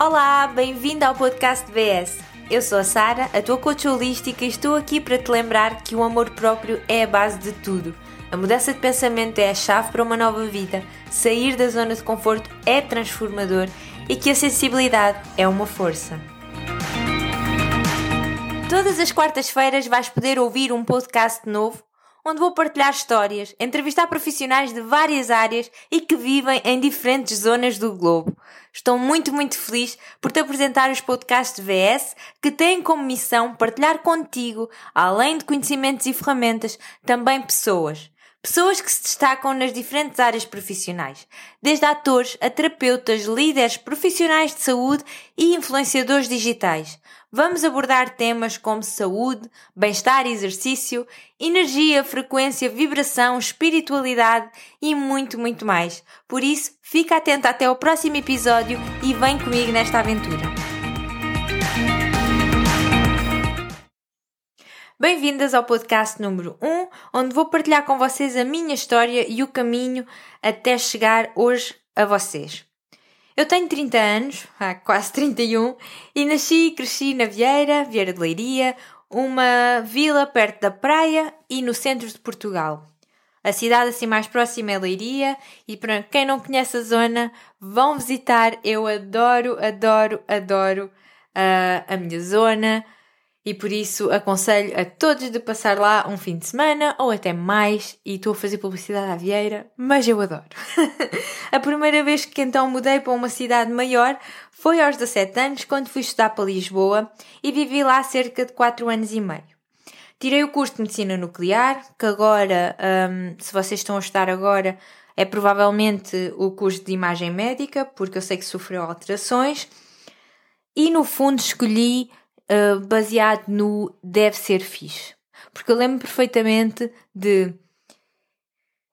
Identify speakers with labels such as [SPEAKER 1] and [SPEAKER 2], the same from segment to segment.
[SPEAKER 1] Olá, bem-vindo ao podcast BS. Eu sou a Sara, a tua coach holística e estou aqui para te lembrar que o amor próprio é a base de tudo. A mudança de pensamento é a chave para uma nova vida, sair da zona de conforto é transformador e que a sensibilidade é uma força. Todas as quartas-feiras vais poder ouvir um podcast novo onde vou partilhar histórias, entrevistar profissionais de várias áreas e que vivem em diferentes zonas do globo. Estou muito, muito feliz por te apresentar os podcasts VS que têm como missão partilhar contigo, além de conhecimentos e ferramentas, também pessoas. Pessoas que se destacam nas diferentes áreas profissionais, desde atores a terapeutas, líderes, profissionais de saúde e influenciadores digitais. Vamos abordar temas como saúde, bem-estar e exercício, energia, frequência, vibração, espiritualidade e muito, muito mais. Por isso, fica atento até o próximo episódio e vem comigo nesta aventura. Bem-vindas ao podcast número 1, onde vou partilhar com vocês a minha história e o caminho até chegar hoje a vocês. Eu tenho 30 anos, há quase 31, e nasci e cresci na Vieira, Vieira de Leiria, uma vila perto da praia e no centro de Portugal. A cidade assim mais próxima é Leiria e para quem não conhece a zona, vão visitar. Eu adoro, adoro, adoro uh, a minha zona e por isso aconselho a todos de passar lá um fim de semana ou até mais. E estou a fazer publicidade à Vieira, mas eu adoro. a primeira vez que então mudei para uma cidade maior foi aos 17 anos, quando fui estudar para Lisboa e vivi lá cerca de 4 anos e meio. Tirei o curso de Medicina Nuclear, que agora, um, se vocês estão a estudar agora, é provavelmente o curso de Imagem Médica, porque eu sei que sofreu alterações. E no fundo escolhi uh, baseado no deve ser fixe. Porque eu lembro perfeitamente de.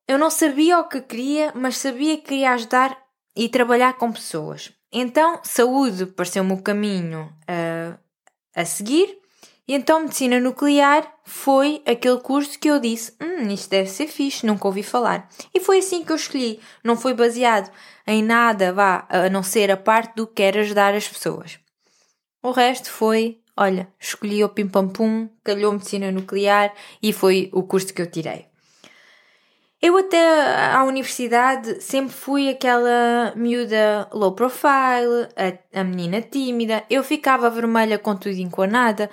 [SPEAKER 1] Eu não sabia o que queria, mas sabia que queria ajudar e trabalhar com pessoas. Então, saúde pareceu-me o caminho uh, a seguir. E então, medicina nuclear foi aquele curso que eu disse: Hum, isto deve ser fixe, nunca ouvi falar. E foi assim que eu escolhi. Não foi baseado em nada, vá, a não ser a parte do que era ajudar as pessoas. O resto foi olha, escolhi o Pim Pam Pum, calhou medicina nuclear e foi o curso que eu tirei. Eu até à universidade sempre fui aquela miúda low profile, a, a menina tímida, eu ficava vermelha com tudo e com nada.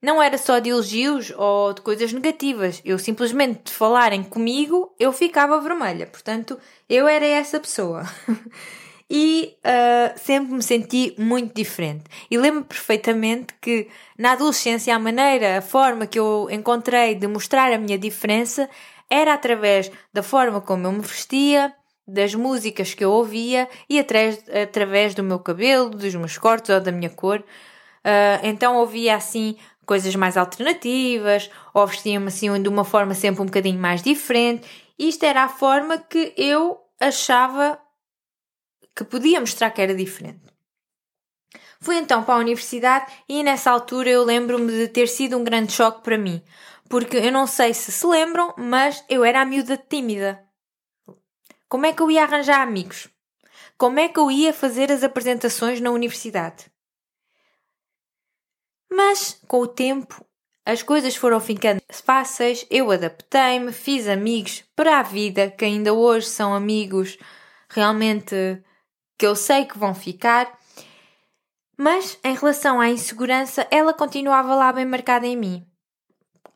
[SPEAKER 1] Não era só de elogios ou de coisas negativas, eu simplesmente de falarem comigo eu ficava vermelha, portanto eu era essa pessoa. e uh, sempre me senti muito diferente. E lembro perfeitamente que na adolescência a maneira, a forma que eu encontrei de mostrar a minha diferença era através da forma como eu me vestia, das músicas que eu ouvia e através, através do meu cabelo, dos meus cortes ou da minha cor. Uh, então ouvia assim coisas mais alternativas, ou vestia-me assim de uma forma sempre um bocadinho mais diferente. Isto era a forma que eu achava que podia mostrar que era diferente. Fui então para a universidade e nessa altura eu lembro-me de ter sido um grande choque para mim, porque eu não sei se se lembram, mas eu era a miúda tímida. Como é que eu ia arranjar amigos? Como é que eu ia fazer as apresentações na universidade? Mas, com o tempo, as coisas foram ficando fáceis, eu adaptei-me, fiz amigos para a vida, que ainda hoje são amigos realmente que eu sei que vão ficar, mas em relação à insegurança, ela continuava lá bem marcada em mim.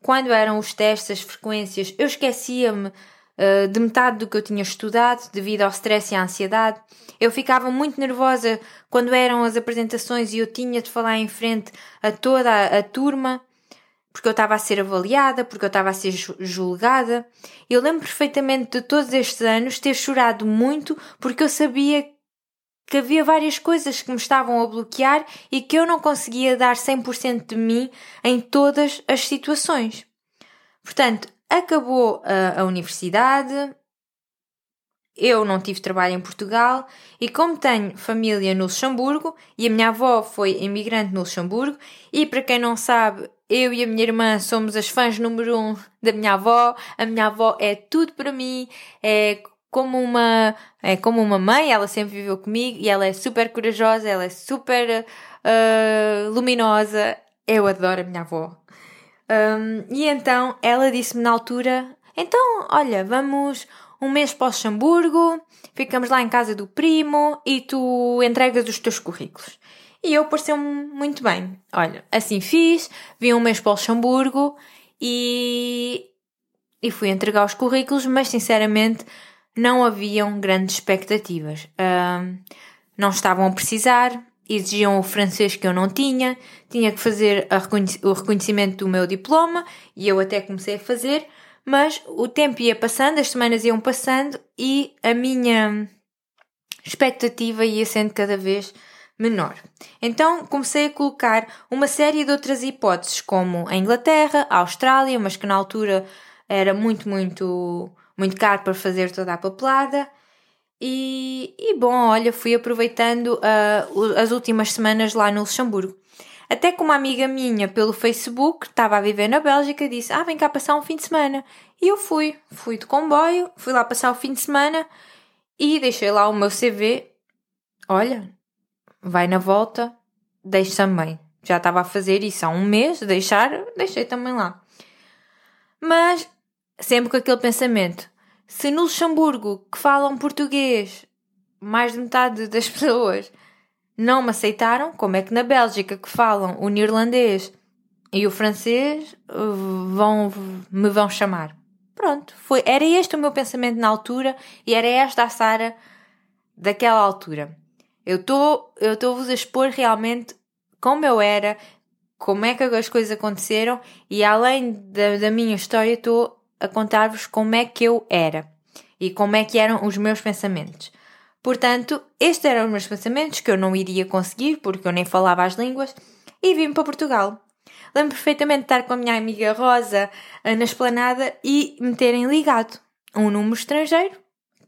[SPEAKER 1] Quando eram os testes, as frequências, eu esquecia-me uh, de metade do que eu tinha estudado devido ao stress e à ansiedade. Eu ficava muito nervosa quando eram as apresentações e eu tinha de falar em frente a toda a, a turma porque eu estava a ser avaliada, porque eu estava a ser julgada. Eu lembro perfeitamente de todos estes anos ter chorado muito porque eu sabia que havia várias coisas que me estavam a bloquear e que eu não conseguia dar 100% de mim em todas as situações. Portanto, acabou a, a universidade, eu não tive trabalho em Portugal e como tenho família no Luxemburgo e a minha avó foi imigrante no Luxemburgo e para quem não sabe, eu e a minha irmã somos as fãs número um da minha avó. A minha avó é tudo para mim, é como uma, é como uma mãe, ela sempre viveu comigo e ela é super corajosa, ela é super uh, luminosa. Eu adoro a minha avó. Um, e então ela disse-me na altura: então, olha, vamos um mês para o Luxemburgo, ficamos lá em casa do primo e tu entregas os teus currículos. E eu pareceu-me muito bem. Olha, assim fiz, vim um mês para o Luxemburgo e, e fui entregar os currículos, mas sinceramente não haviam grandes expectativas. Não estavam a precisar, exigiam o francês que eu não tinha, tinha que fazer o reconhecimento do meu diploma e eu até comecei a fazer, mas o tempo ia passando, as semanas iam passando e a minha expectativa ia sendo cada vez menor. Então comecei a colocar uma série de outras hipóteses, como a Inglaterra, a Austrália, mas que na altura era muito, muito muito caro para fazer toda a papelada. E, e bom, olha, fui aproveitando uh, as últimas semanas lá no Luxemburgo. Até que uma amiga minha pelo Facebook estava a viver na Bélgica disse: Ah, vem cá passar um fim de semana. E eu fui, fui de comboio, fui lá passar o fim de semana e deixei lá o meu CV. Olha, vai na volta, deixo também. Já estava a fazer isso há um mês, deixar, deixei também lá. Mas sempre com aquele pensamento: se no Luxemburgo, que falam português, mais de metade das pessoas não me aceitaram, como é que na Bélgica, que falam o neerlandês e o francês, vão, me vão chamar? Pronto, foi, era este o meu pensamento na altura e era esta a Sara daquela altura. Eu estou eu estou-vos a expor realmente como eu era, como é que as coisas aconteceram e além da, da minha história estou a contar-vos como é que eu era e como é que eram os meus pensamentos. Portanto, estes eram os meus pensamentos que eu não iria conseguir porque eu nem falava as línguas e vim para Portugal. Lembro perfeitamente de estar com a minha amiga Rosa eh, na esplanada e me terem ligado um número estrangeiro,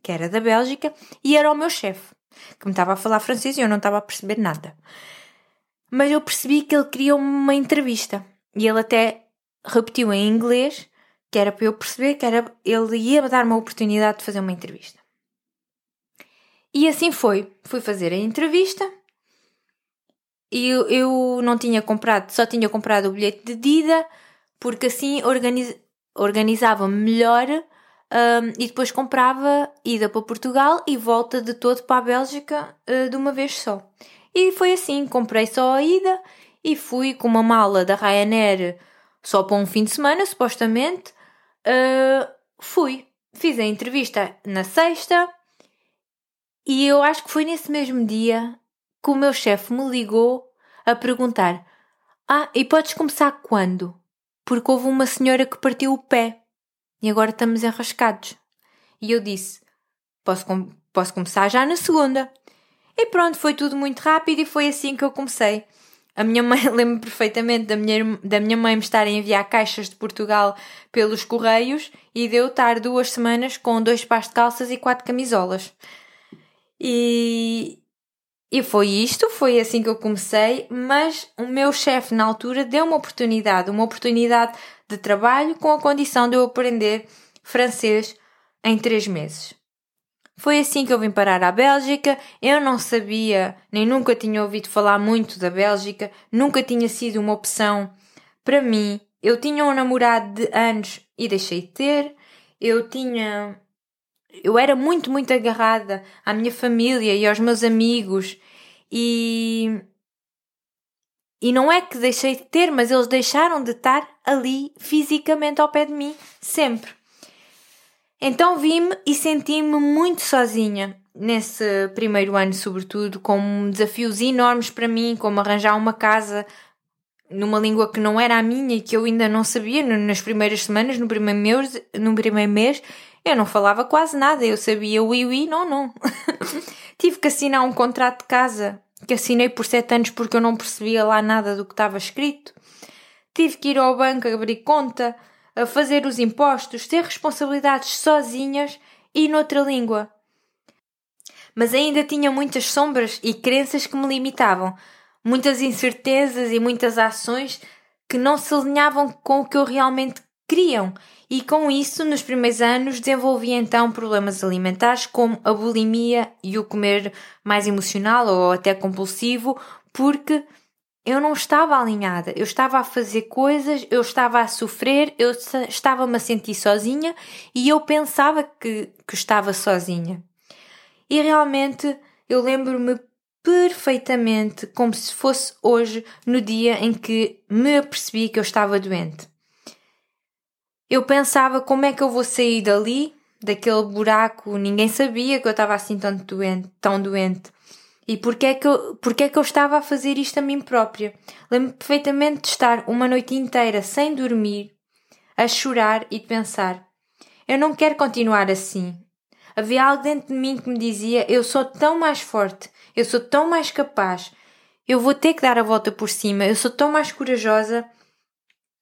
[SPEAKER 1] que era da Bélgica, e era o meu chefe, que me estava a falar francês e eu não estava a perceber nada. Mas eu percebi que ele queria uma entrevista e ele até repetiu em inglês que era para eu perceber que era, ele ia dar uma oportunidade de fazer uma entrevista. E assim foi. Fui fazer a entrevista e eu, eu não tinha comprado, só tinha comprado o bilhete de ida porque assim organiz, organizava melhor um, e depois comprava ida para Portugal e volta de todo para a Bélgica uh, de uma vez só. E foi assim, comprei só a ida e fui com uma mala da Ryanair só para um fim de semana, supostamente, Uh, fui, fiz a entrevista na sexta e eu acho que foi nesse mesmo dia que o meu chefe me ligou a perguntar: Ah, e podes começar quando? Porque houve uma senhora que partiu o pé e agora estamos enrascados. E eu disse: Posso, com posso começar já na segunda. E pronto, foi tudo muito rápido e foi assim que eu comecei. A minha mãe, lembro perfeitamente da minha, da minha mãe me estar a enviar caixas de Portugal pelos correios e de eu estar duas semanas com dois pares de calças e quatro camisolas. E, e foi isto, foi assim que eu comecei, mas o meu chefe na altura deu uma oportunidade, uma oportunidade de trabalho com a condição de eu aprender francês em três meses. Foi assim que eu vim parar à Bélgica. Eu não sabia, nem nunca tinha ouvido falar muito da Bélgica, nunca tinha sido uma opção para mim. Eu tinha um namorado de anos e deixei de ter. Eu tinha. Eu era muito, muito agarrada à minha família e aos meus amigos. E. E não é que deixei de ter, mas eles deixaram de estar ali fisicamente ao pé de mim, sempre. Então vi-me e senti-me muito sozinha nesse primeiro ano, sobretudo, com desafios enormes para mim, como arranjar uma casa numa língua que não era a minha e que eu ainda não sabia nas primeiras semanas, no primeiro mês, no primeiro mês eu não falava quase nada, eu sabia ui ui, não, não. Tive que assinar um contrato de casa que assinei por sete anos porque eu não percebia lá nada do que estava escrito. Tive que ir ao banco abrir conta, a fazer os impostos, ter responsabilidades sozinhas e noutra língua. Mas ainda tinha muitas sombras e crenças que me limitavam, muitas incertezas e muitas ações que não se alinhavam com o que eu realmente queriam. E com isso, nos primeiros anos, desenvolvi então problemas alimentares como a bulimia e o comer mais emocional ou até compulsivo, porque eu não estava alinhada, eu estava a fazer coisas, eu estava a sofrer, eu estava-me a sentir sozinha e eu pensava que, que estava sozinha. E realmente eu lembro-me perfeitamente como se fosse hoje, no dia em que me apercebi que eu estava doente. Eu pensava como é que eu vou sair dali, daquele buraco, ninguém sabia que eu estava assim tão doente, tão doente. E porquê é que eu, porquê é que eu estava a fazer isto a mim própria? Lembro perfeitamente de estar uma noite inteira sem dormir, a chorar e de pensar: eu não quero continuar assim. Havia algo dentro de mim que me dizia: eu sou tão mais forte, eu sou tão mais capaz, eu vou ter que dar a volta por cima, eu sou tão mais corajosa.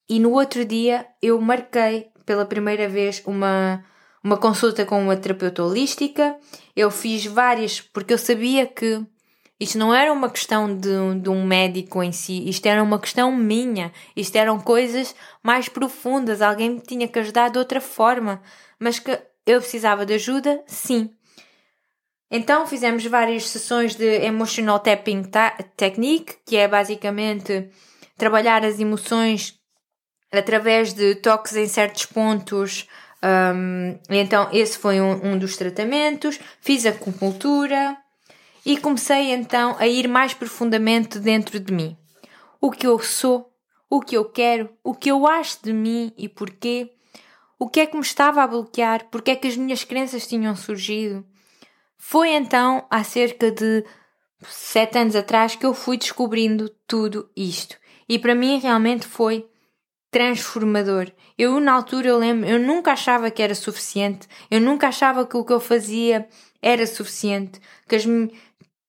[SPEAKER 1] E no outro dia eu marquei pela primeira vez uma, uma consulta com uma terapeuta holística. Eu fiz várias porque eu sabia que isto não era uma questão de, de, um médico em si, isto era uma questão minha, isto eram coisas mais profundas, alguém me tinha que ajudar de outra forma, mas que eu precisava de ajuda, sim. Então fizemos várias sessões de Emotional Tapping Technique, que é basicamente trabalhar as emoções através de toques em certos pontos. Um, então esse foi um, um dos tratamentos. Fiz acupuntura e comecei então a ir mais profundamente dentro de mim. O que eu sou, o que eu quero, o que eu acho de mim e porquê, o que é que me estava a bloquear, porque é que as minhas crenças tinham surgido. Foi então, há cerca de sete anos atrás, que eu fui descobrindo tudo isto. E para mim realmente foi transformador. Eu, na altura, eu lembro, eu nunca achava que era suficiente, eu nunca achava que o que eu fazia era suficiente, que as,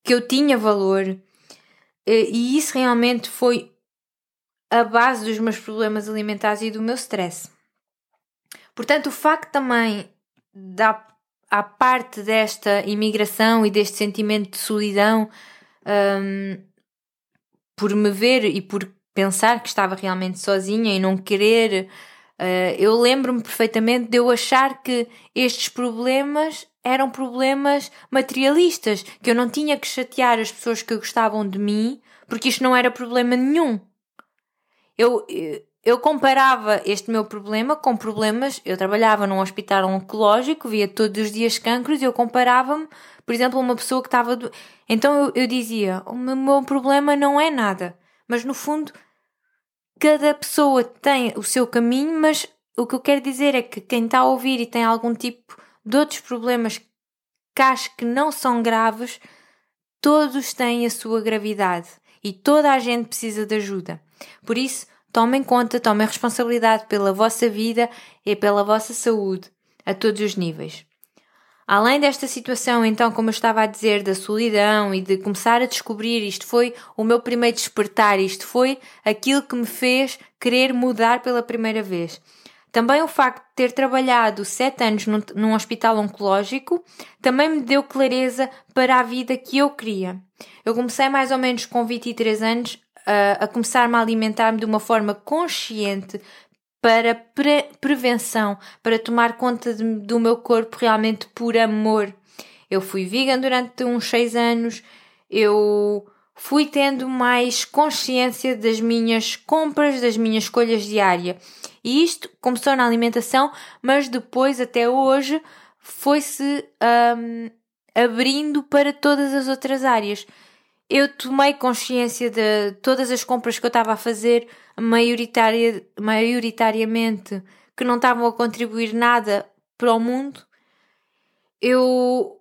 [SPEAKER 1] que eu tinha valor e isso realmente foi a base dos meus problemas alimentares e do meu stress. Portanto, o facto também da a parte desta imigração e deste sentimento de solidão um, por me ver e por pensar que estava realmente sozinha e não querer uh, eu lembro-me perfeitamente de eu achar que estes problemas eram problemas materialistas, que eu não tinha que chatear as pessoas que gostavam de mim, porque isto não era problema nenhum. Eu, eu comparava este meu problema com problemas. Eu trabalhava num hospital oncológico, via todos os dias cancros, e eu comparava-me, por exemplo, a uma pessoa que estava. Do... Então eu, eu dizia: o meu problema não é nada. Mas no fundo, cada pessoa tem o seu caminho, mas o que eu quero dizer é que quem está a ouvir e tem algum tipo de outros problemas que acho que não são graves, todos têm a sua gravidade e toda a gente precisa de ajuda. Por isso, tomem conta, tomem responsabilidade pela vossa vida e pela vossa saúde a todos os níveis. Além desta situação, então, como eu estava a dizer, da solidão e de começar a descobrir, isto foi o meu primeiro despertar, isto foi aquilo que me fez querer mudar pela primeira vez. Também o facto de ter trabalhado sete anos num, hospital oncológico também me deu clareza para a vida que eu queria. Eu comecei mais ou menos com 23 anos a, a começar-me a alimentar-me de uma forma consciente para pre prevenção, para tomar conta de, do meu corpo realmente por amor. Eu fui vegan durante uns seis anos, eu fui tendo mais consciência das minhas compras, das minhas escolhas diárias. E isto começou na alimentação, mas depois, até hoje, foi-se um, abrindo para todas as outras áreas. Eu tomei consciência de todas as compras que eu estava a fazer, maioritária, maioritariamente, que não estavam a contribuir nada para o mundo. Eu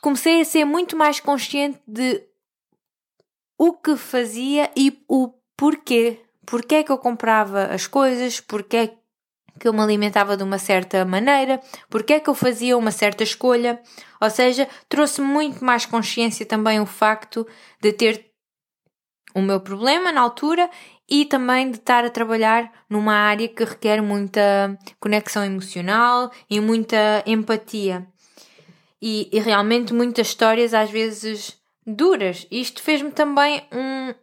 [SPEAKER 1] comecei a ser muito mais consciente de o que fazia e o porquê. Porquê é que eu comprava as coisas, porquê é que eu me alimentava de uma certa maneira, porquê é que eu fazia uma certa escolha. Ou seja, trouxe muito mais consciência também o facto de ter o meu problema na altura e também de estar a trabalhar numa área que requer muita conexão emocional e muita empatia. E, e realmente muitas histórias às vezes duras. Isto fez-me também um,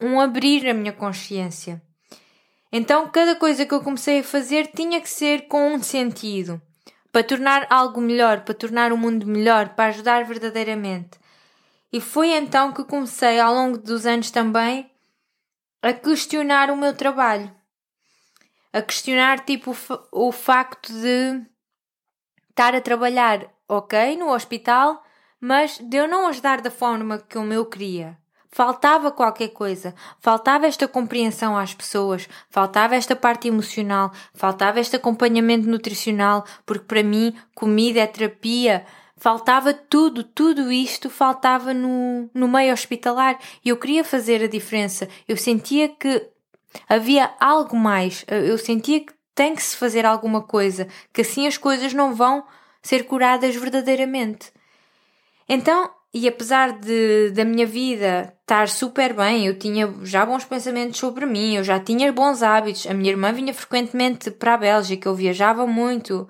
[SPEAKER 1] um abrir a minha consciência. Então, cada coisa que eu comecei a fazer tinha que ser com um sentido, para tornar algo melhor, para tornar o mundo melhor, para ajudar verdadeiramente. E foi então que comecei, ao longo dos anos também, a questionar o meu trabalho. A questionar, tipo, o, o facto de estar a trabalhar, ok, no hospital, mas de eu não ajudar da forma que o meu queria. Faltava qualquer coisa, faltava esta compreensão às pessoas, faltava esta parte emocional, faltava este acompanhamento nutricional, porque para mim comida é terapia, faltava tudo, tudo isto faltava no, no meio hospitalar. E eu queria fazer a diferença. Eu sentia que havia algo mais, eu sentia que tem que se fazer alguma coisa, que assim as coisas não vão ser curadas verdadeiramente. Então e apesar de da minha vida estar super bem, eu tinha já bons pensamentos sobre mim, eu já tinha bons hábitos, a minha irmã vinha frequentemente para a Bélgica, eu viajava muito,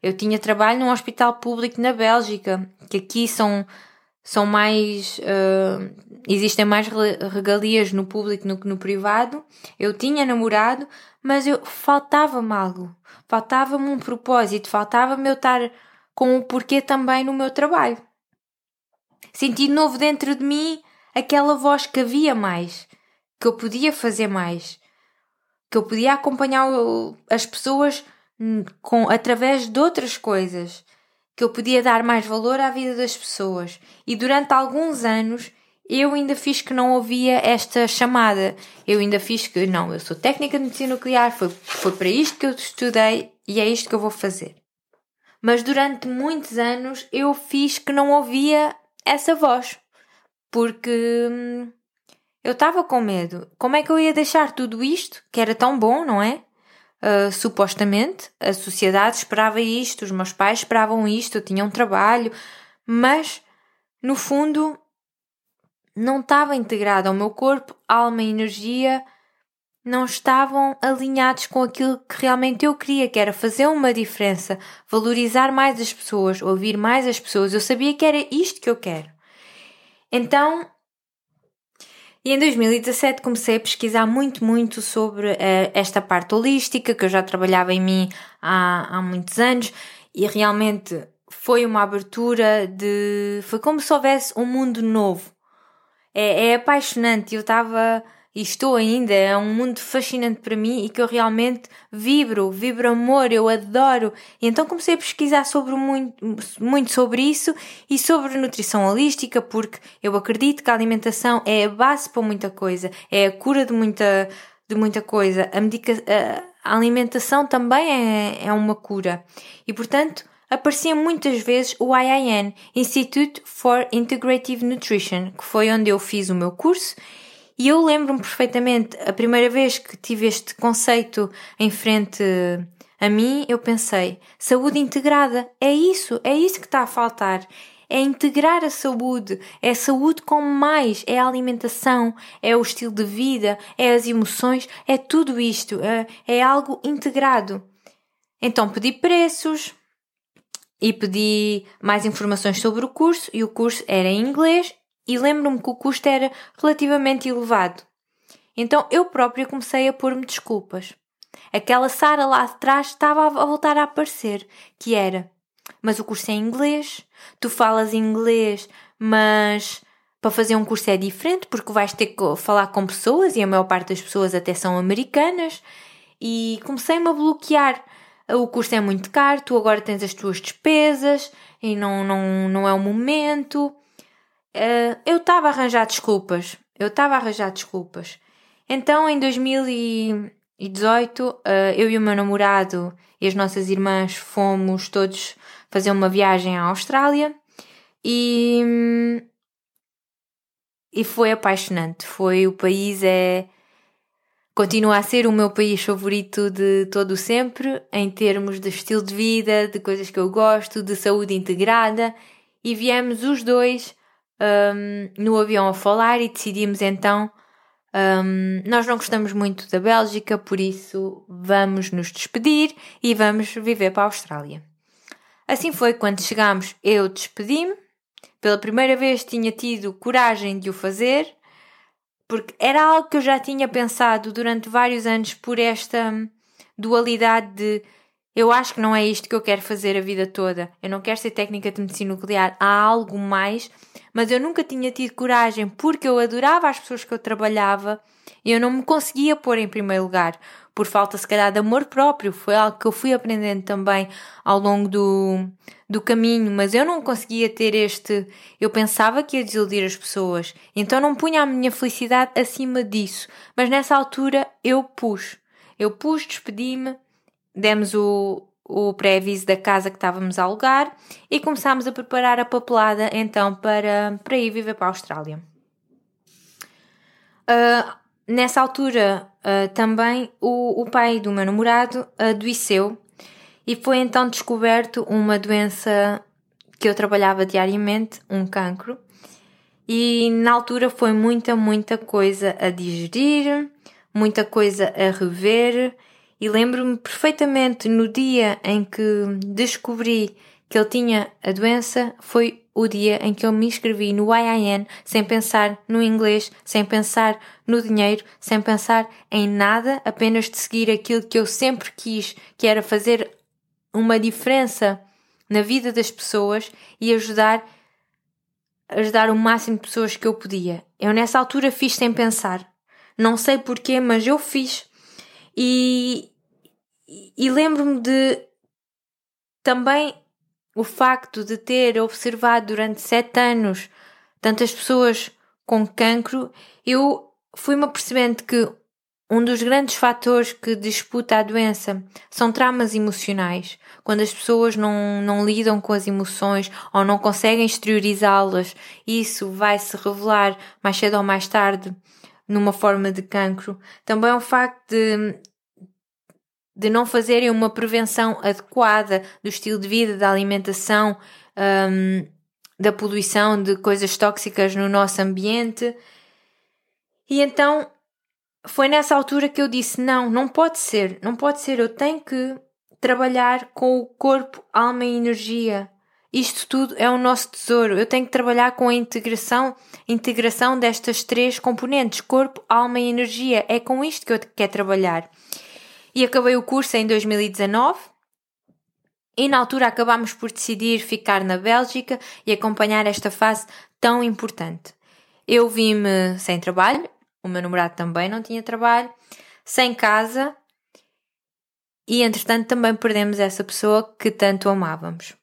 [SPEAKER 1] eu tinha trabalho num hospital público na Bélgica, que aqui são, são mais. Uh, existem mais regalias no público do que no privado. Eu tinha namorado, mas eu faltava-me algo, faltava-me um propósito, faltava-me eu estar com o porquê também no meu trabalho. Senti de novo dentro de mim aquela voz que havia mais, que eu podia fazer mais, que eu podia acompanhar as pessoas com, através de outras coisas, que eu podia dar mais valor à vida das pessoas. E durante alguns anos eu ainda fiz que não ouvia esta chamada. Eu ainda fiz que, não, eu sou técnica de medicina nuclear, foi, foi para isto que eu estudei e é isto que eu vou fazer. Mas durante muitos anos eu fiz que não ouvia essa voz. Porque hum, eu estava com medo. Como é que eu ia deixar tudo isto, que era tão bom, não é? Uh, supostamente, a sociedade esperava isto, os meus pais esperavam isto, eu tinha um trabalho, mas no fundo não estava integrado ao meu corpo, alma e energia não estavam alinhados com aquilo que realmente eu queria, que era fazer uma diferença, valorizar mais as pessoas, ouvir mais as pessoas. Eu sabia que era isto que eu quero. Então, e em 2017 comecei a pesquisar muito, muito sobre uh, esta parte holística, que eu já trabalhava em mim há, há muitos anos, e realmente foi uma abertura de. Foi como se houvesse um mundo novo. É, é apaixonante. Eu estava e estou ainda, é um mundo fascinante para mim e que eu realmente vibro, vibro amor, eu adoro. E então comecei a pesquisar sobre muito, muito sobre isso e sobre nutrição holística, porque eu acredito que a alimentação é a base para muita coisa, é a cura de muita, de muita coisa. A, medica, a alimentação também é, é uma cura. E portanto, aparecia muitas vezes o IIN, Institute for Integrative Nutrition, que foi onde eu fiz o meu curso e eu lembro-me perfeitamente, a primeira vez que tive este conceito em frente a mim, eu pensei: saúde integrada, é isso, é isso que está a faltar. É integrar a saúde, é saúde com mais, é a alimentação, é o estilo de vida, é as emoções, é tudo isto, é, é algo integrado. Então pedi preços e pedi mais informações sobre o curso e o curso era em inglês e lembro-me que o custo era relativamente elevado. Então eu própria comecei a pôr-me desculpas. Aquela Sara lá atrás estava a voltar a aparecer, que era: Mas o curso é em inglês, tu falas inglês, mas para fazer um curso é diferente porque vais ter que falar com pessoas e a maior parte das pessoas até são americanas. E comecei-me a bloquear. O curso é muito caro, tu agora tens as tuas despesas e não, não, não é o momento. Uh, eu estava a arranjar desculpas. Eu estava a arranjar desculpas. Então, em 2018, uh, eh, eu e o meu namorado e as nossas irmãs fomos todos fazer uma viagem à Austrália e, e foi apaixonante. Foi o país é continua a ser o meu país favorito de todo sempre em termos de estilo de vida, de coisas que eu gosto, de saúde integrada e viemos os dois um, no avião a falar e decidimos então. Um, nós não gostamos muito da Bélgica, por isso vamos nos despedir e vamos viver para a Austrália. Assim foi quando chegámos, eu despedi-me. Pela primeira vez tinha tido coragem de o fazer, porque era algo que eu já tinha pensado durante vários anos por esta dualidade de eu acho que não é isto que eu quero fazer a vida toda. Eu não quero ser técnica de medicina nuclear. Há algo mais, mas eu nunca tinha tido coragem porque eu adorava as pessoas que eu trabalhava e eu não me conseguia pôr em primeiro lugar por falta, se calhar, de amor próprio. Foi algo que eu fui aprendendo também ao longo do, do caminho, mas eu não conseguia ter este. Eu pensava que ia desiludir as pessoas, então não punha a minha felicidade acima disso. Mas nessa altura eu pus. Eu pus, despedi-me demos o, o pré-aviso da casa que estávamos a alugar e começámos a preparar a papelada então para, para ir viver para a Austrália. Uh, nessa altura uh, também o, o pai do meu namorado adoeceu e foi então descoberto uma doença que eu trabalhava diariamente, um cancro. E na altura foi muita, muita coisa a digerir, muita coisa a rever e lembro-me perfeitamente no dia em que descobri que ele tinha a doença, foi o dia em que eu me inscrevi no IIN sem pensar no inglês, sem pensar no dinheiro, sem pensar em nada, apenas de seguir aquilo que eu sempre quis, que era fazer uma diferença na vida das pessoas e ajudar ajudar o máximo de pessoas que eu podia. Eu nessa altura fiz sem pensar. Não sei porquê, mas eu fiz. E, e lembro-me de também o facto de ter observado durante sete anos tantas pessoas com cancro, eu fui-me apercebendo que um dos grandes fatores que disputa a doença são traumas emocionais. Quando as pessoas não, não lidam com as emoções ou não conseguem exteriorizá-las, isso vai se revelar mais cedo ou mais tarde numa forma de cancro. Também é o facto de de não fazerem uma prevenção adequada do estilo de vida, da alimentação, um, da poluição de coisas tóxicas no nosso ambiente. E então foi nessa altura que eu disse: não, não pode ser, não pode ser, eu tenho que trabalhar com o corpo, alma e energia. Isto tudo é o nosso tesouro. Eu tenho que trabalhar com a integração, integração destas três componentes: corpo, alma e energia. É com isto que eu quero trabalhar e acabei o curso em 2019. E na altura acabámos por decidir ficar na Bélgica e acompanhar esta fase tão importante. Eu vi-me sem trabalho, o meu namorado também não tinha trabalho, sem casa e entretanto também perdemos essa pessoa que tanto amávamos.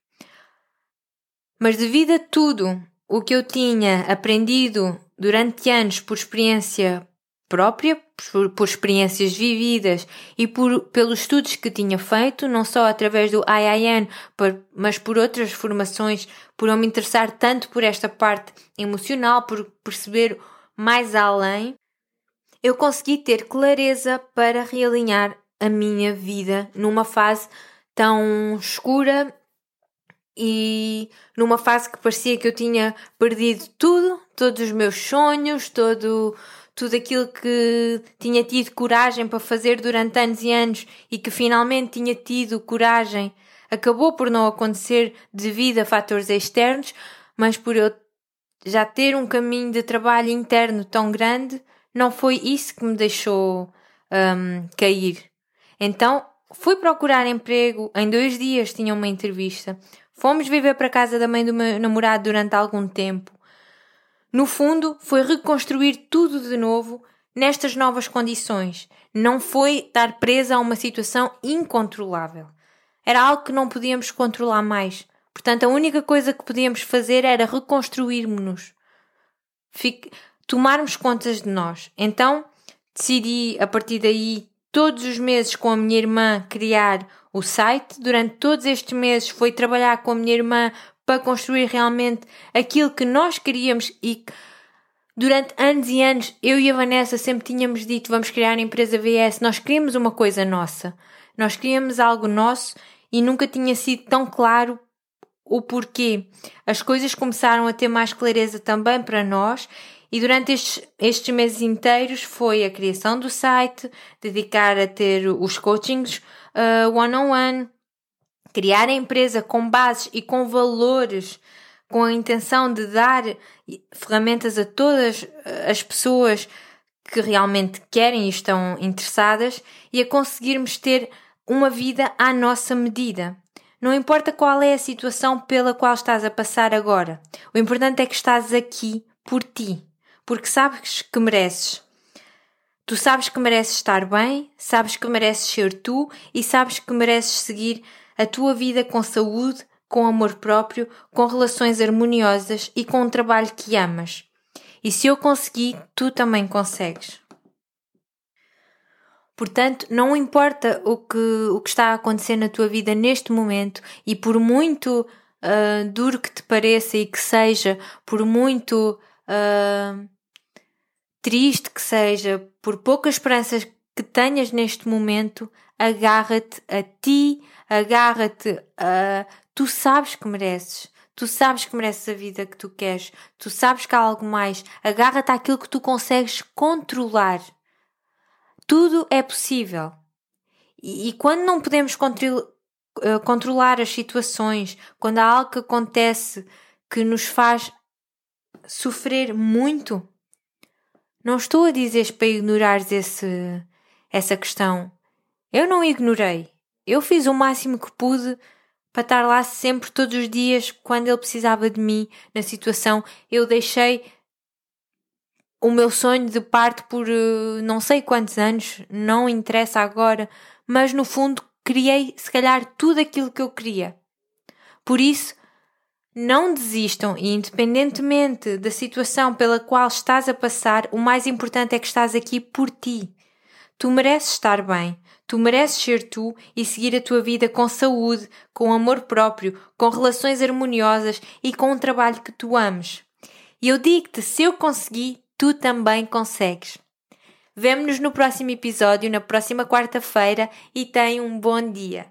[SPEAKER 1] Mas devido a tudo o que eu tinha aprendido durante anos por experiência própria, por, por, experiências vividas e por, pelos estudos que tinha feito, não só através do IIN, por, mas por outras formações, por eu me interessar tanto por esta parte emocional, por perceber mais além, eu consegui ter clareza para realinhar a minha vida numa fase tão escura e numa fase que parecia que eu tinha perdido tudo, todos os meus sonhos, todo tudo aquilo que tinha tido coragem para fazer durante anos e anos e que finalmente tinha tido coragem acabou por não acontecer devido a fatores externos, mas por eu já ter um caminho de trabalho interno tão grande, não foi isso que me deixou um, cair. Então fui procurar emprego, em dois dias tinha uma entrevista. Fomos viver para casa da mãe do meu namorado durante algum tempo. No fundo, foi reconstruir tudo de novo nestas novas condições. Não foi estar presa a uma situação incontrolável. Era algo que não podíamos controlar mais. Portanto, a única coisa que podíamos fazer era reconstruirmos-nos. Tomarmos contas de nós. Então, decidi, a partir daí, todos os meses com a minha irmã criar o site. Durante todos estes meses foi trabalhar com a minha irmã para construir realmente aquilo que nós queríamos e durante anos e anos eu e a Vanessa sempre tínhamos dito vamos criar a empresa VS, nós queríamos uma coisa nossa, nós queríamos algo nosso e nunca tinha sido tão claro o porquê. As coisas começaram a ter mais clareza também para nós e durante estes, estes meses inteiros foi a criação do site, dedicar a ter os coachings uh, one-on-one, uh, -on -one, criar a empresa com bases e com valores, com a intenção de dar ferramentas a todas as pessoas que realmente querem e estão interessadas e a conseguirmos ter uma vida à nossa medida. Não importa qual é a situação pela qual estás a passar agora. O importante é que estás aqui por ti, porque sabes que mereces. Tu sabes que mereces estar bem, sabes que mereces ser tu e sabes que mereces seguir a tua vida com saúde, com amor próprio, com relações harmoniosas e com um trabalho que amas. E se eu consegui, tu também consegues. Portanto, não importa o que, o que está a acontecer na tua vida neste momento, e por muito uh, duro que te pareça e que seja, por muito uh, triste que seja, por poucas esperanças que tenhas neste momento, agarra-te a ti, agarra-te a. Tu sabes que mereces. Tu sabes que mereces a vida que tu queres. Tu sabes que há algo mais. Agarra-te àquilo que tu consegues controlar. Tudo é possível. E, e quando não podemos uh, controlar as situações, quando há algo que acontece que nos faz sofrer muito, não estou a dizer para ignorares esse, essa questão. Eu não ignorei. Eu fiz o máximo que pude para estar lá sempre, todos os dias, quando ele precisava de mim, na situação. Eu deixei o meu sonho de parte por uh, não sei quantos anos, não interessa agora, mas no fundo criei se calhar tudo aquilo que eu queria. Por isso, não desistam e, independentemente da situação pela qual estás a passar, o mais importante é que estás aqui por ti. Tu mereces estar bem, tu mereces ser tu e seguir a tua vida com saúde, com amor próprio, com relações harmoniosas e com um trabalho que tu ames. E eu digo-te, se eu consegui, tu também consegues. Vemo-nos no próximo episódio, na próxima quarta-feira, e tenha um bom dia.